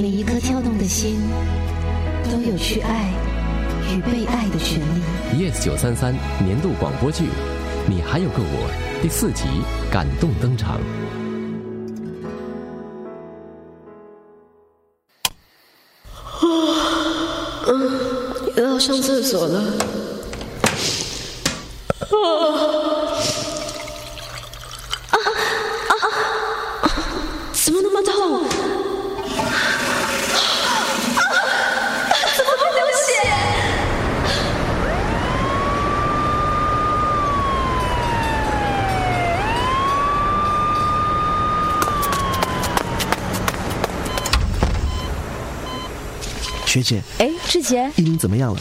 每一颗跳动的心，都有去爱与被爱的权利。Yes 九三三年度广播剧《你还有个我》第四集感动登场。又要上厕所了。啊啊啊！学姐，哎，志杰，依琳怎么样了？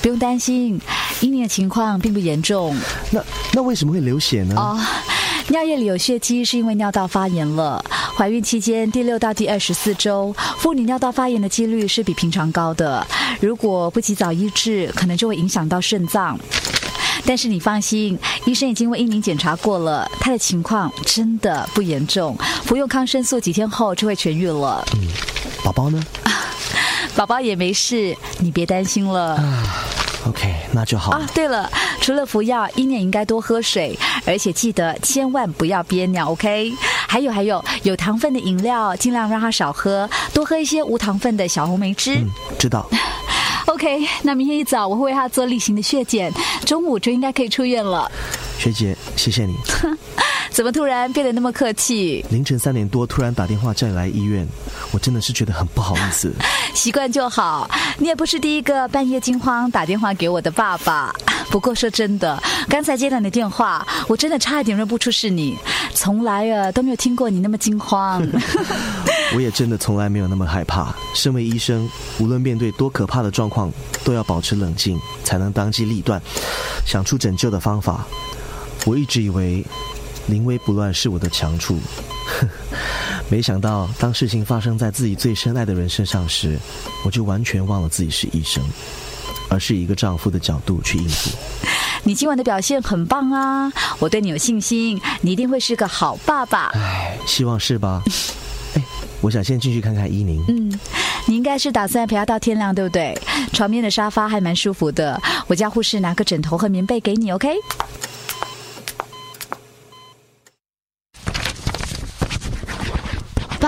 不用担心，依琳的情况并不严重那那为什么会流血呢？哦。尿液里有血迹，是因为尿道发炎了。怀孕期间第六到第二十四周，妇女尿道发炎的几率是比平常高的。如果不及早医治，可能就会影响到肾脏。但是你放心，医生已经为依宁检查过了，她的情况真的不严重，服用抗生素几天后就会痊愈了。嗯宝宝呢宝宝也没事，你别担心了。啊？OK，那就好。啊，对了，除了服药，一年应该多喝水，而且记得千万不要憋尿，OK？还有还有，有糖分的饮料尽量让他少喝，多喝一些无糖分的小红莓汁。嗯，知道。OK，那明天一早我会为他做例行的血检，中午就应该可以出院了。学姐，谢谢你。怎么突然变得那么客气？凌晨三点多突然打电话叫你来医院，我真的是觉得很不好意思。习惯就好。你也不是第一个半夜惊慌打电话给我的爸爸。不过说真的，刚才接到你的电话，我真的差一点认不出是你。从来啊都没有听过你那么惊慌。我也真的从来没有那么害怕。身为医生，无论面对多可怕的状况，都要保持冷静，才能当机立断，想出拯救的方法。我一直以为临危不乱是我的强处，没想到当事情发生在自己最深爱的人身上时，我就完全忘了自己是医生，而是以一个丈夫的角度去应付。你今晚的表现很棒啊，我对你有信心，你一定会是个好爸爸。唉，希望是吧？哎，我想先进去看看伊宁。嗯，你应该是打算陪他到天亮，对不对？床边的沙发还蛮舒服的，我叫护士拿个枕头和棉被给你，OK？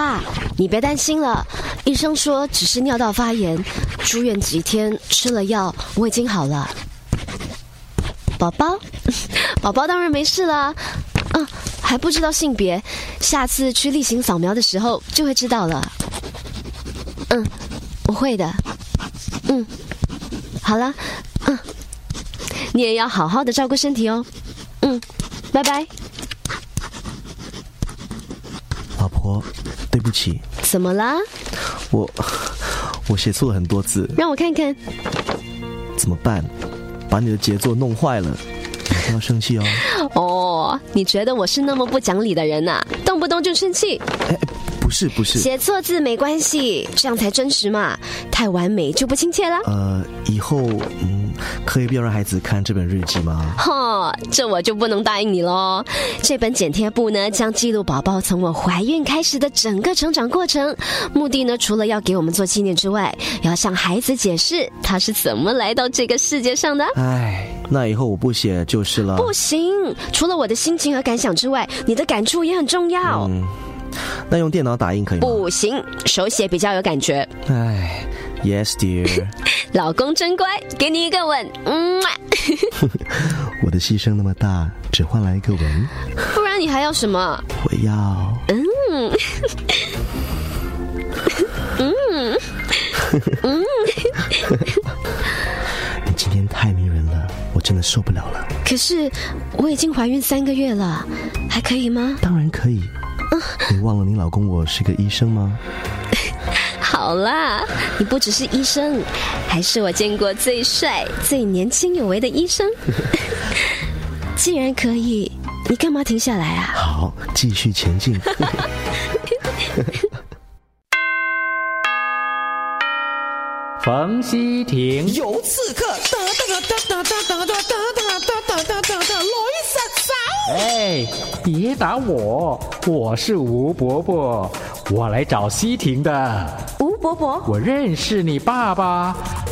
爸，你别担心了，医生说只是尿道发炎，住院几天，吃了药，我已经好了。宝宝，宝宝当然没事了。嗯、还不知道性别，下次去例行扫描的时候就会知道了。嗯，我会的。嗯，好了，嗯，你也要好好的照顾身体哦。嗯，拜拜。老婆，对不起，怎么了？我我写错了很多字，让我看看。怎么办？把你的杰作弄坏了，你不要生气哦。哦，你觉得我是那么不讲理的人呐、动不动就生气？哎，不是不是，写错字没关系，这样才真实嘛。太完美就不亲切了。呃，以后嗯，可以不要让孩子看这本日记吗？哈，这我就不能答应你喽。这本剪贴簿呢，将记录宝宝从我怀孕开始的整个成长过程。目的呢，除了要给我们做纪念之外，要向孩子解释他是怎么来到这个世界上的。唉，那以后我不写就是了。不行，除了我的心情和感想之外，你的感触也很重要。嗯，那用电脑打印可以吗？不行，手写比较有感觉。唉，Yes dear，老公真乖，给你一个吻，嗯，我的牺牲那么大，只换来一个吻，不然你还要什么？我要。嗯 嗯，你今天太迷人了，我真的受不了了。可是我已经怀孕三个月了，还可以吗？当然可以。你忘了你老公我是个医生吗？好啦，你不只是医生，还是我见过最帅、最年轻有为的医生。既然可以，你干嘛停下来啊？好，继续前进。冯西亭，有刺客，哒哒哒哒哒哒哒哒哒哒哒哒哒哒，雷神手。哎，别打我，我是吴伯伯，我来找西婷的。吴伯伯，我认识你爸爸，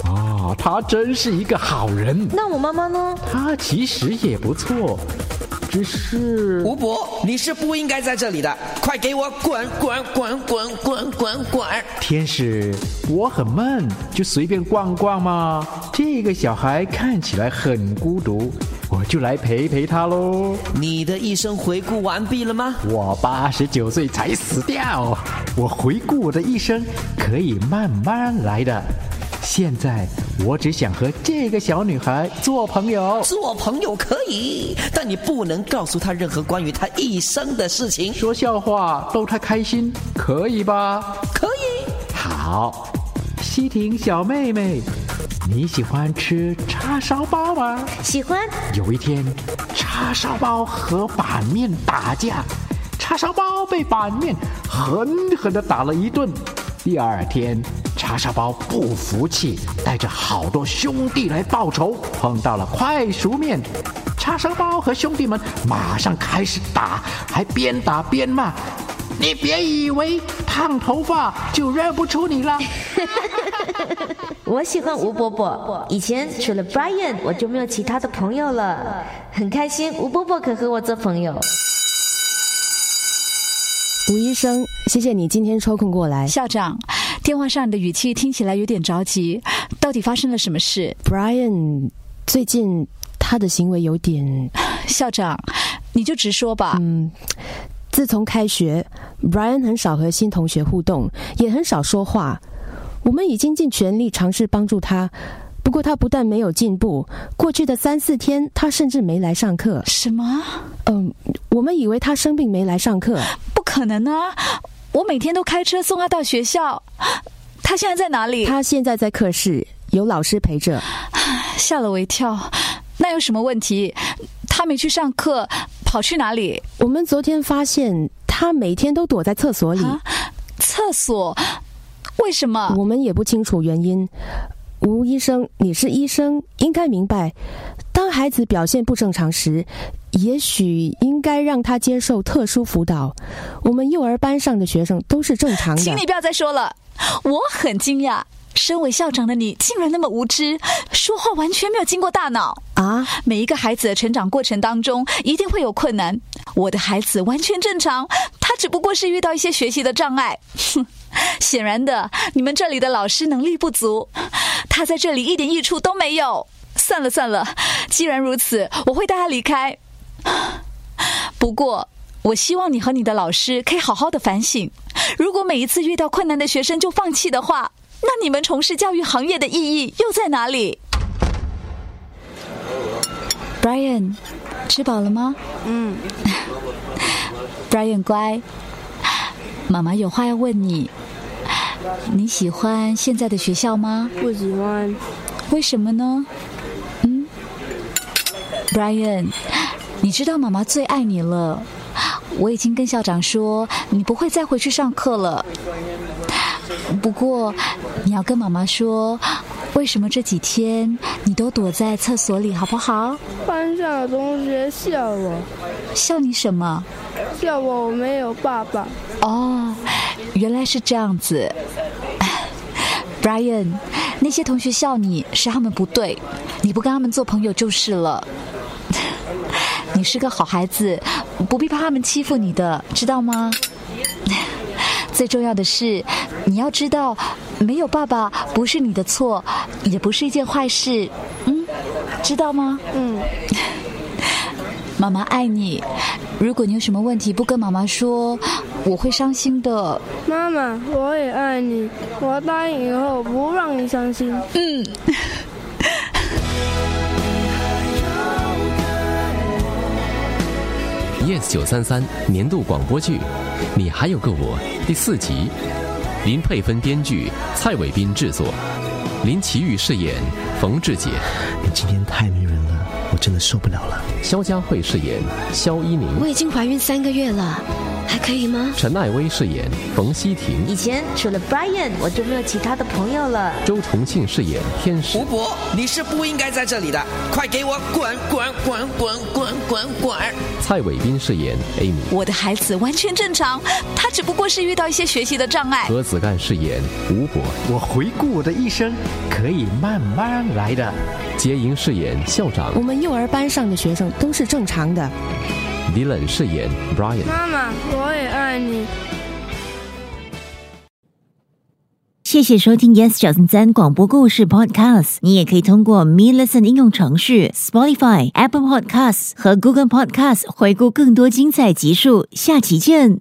啊，他真是一个好人。那我妈妈呢？她其实也不错，只是吴伯，你是不应该在这里的，快给我滚滚滚滚滚滚滚！天使，我很闷，就随便逛逛嘛。这个小孩看起来很孤独，我就来陪陪他喽。你的一生回顾完毕了吗？我八十九岁才死掉，我回顾我的一生可以慢慢来的。现在我只想和这个小女孩做朋友。做朋友可以，但你不能告诉她任何关于她一生的事情。说笑话逗她开心，可以吧？可以。好，西婷小妹妹，你喜欢吃叉烧包吗？喜欢。有一天，叉烧包和板面打架，叉烧包被板面狠狠地打了一顿。第二天，叉烧包不服气，带着好多兄弟来报仇，碰到了快熟面。叉烧包和兄弟们马上开始打，还边打边骂：“你别以为烫头发就认不出你了。”我喜欢吴伯伯，以前除了 Brian，我就没有其他的朋友了。很开心，吴伯伯可和我做朋友。吴医生，谢谢你今天抽空过来。校长，电话上你的语气听起来有点着急，到底发生了什么事？Brian 最近他的行为有点……校长，你就直说吧。嗯，自从开学，Brian 很少和新同学互动，也很少说话。我们已经尽全力尝试帮助他，不过他不但没有进步，过去的三四天他甚至没来上课。什么？嗯，我们以为他生病没来上课。不可能啊！我每天都开车送他到学校。他现在在哪里？他现在在课室，有老师陪着。吓了我一跳。那有什么问题？他没去上课，跑去哪里？我们昨天发现他每天都躲在厕所里。厕所？为什么？我们也不清楚原因。吴医生，你是医生，应该明白，当孩子表现不正常时，也许应该让他接受特殊辅导。我们幼儿班上的学生都是正常的。请你不要再说了，我很惊讶，身为校长的你竟然那么无知，说话完全没有经过大脑啊！每一个孩子的成长过程当中一定会有困难，我的孩子完全正常，他只不过是遇到一些学习的障碍。哼。显然的，你们这里的老师能力不足，他在这里一点益处都没有。算了算了，既然如此，我会带他离开。不过，我希望你和你的老师可以好好的反省。如果每一次遇到困难的学生就放弃的话，那你们从事教育行业的意义又在哪里？Brian，吃饱了吗？嗯。Brian，乖。妈妈有话要问你，你喜欢现在的学校吗？不喜欢。为什么呢？嗯，Brian，你知道妈妈最爱你了。我已经跟校长说，你不会再回去上课了。不过，你要跟妈妈说，为什么这几天你都躲在厕所里，好不好？班上的同学笑我。笑你什么？笑我我没有爸爸。哦，原来是这样子。Brian，那些同学笑你是他们不对，你不跟他们做朋友就是了。你是个好孩子，不必怕他们欺负你的，知道吗？最重要的是，你要知道，没有爸爸不是你的错，也不是一件坏事。嗯，知道吗？嗯。妈妈爱你。如果你有什么问题不跟妈妈说，我会伤心的。妈妈，我也爱你，我答应以后不让你伤心。嗯。Yes 九三三年度广播剧《你还有个我》第四集，林佩芬编剧，蔡伟斌制作，林奇玉饰演冯志杰。你今天太迷人了，我真的受不了了。肖佳慧饰演肖一宁。我已经怀孕三个月了，还可以吗？陈艾薇饰演冯希婷，以前除了 Brian，我就没有其他的朋友了。周重庆饰演天使吴，博，你是不应该在这里的，快给我滚滚滚滚滚滚滚！蔡伟斌饰演 Amy，我的孩子完全正常，他只不过是遇到一些学习的障碍。何子干饰演吴博，我回顾我的一生，可以慢慢来的。杰莹饰演校长我们幼儿班上的学生都是正常的。，Dylan 饰演 Brian。妈妈，我也爱你。谢谢收听 Yes 九三三广播故事 Podcast。你也可以通过 Me Listen 应用程序、Spotify、Apple Podcasts 和 Google Podcasts 回顾更多精彩集数。下期见。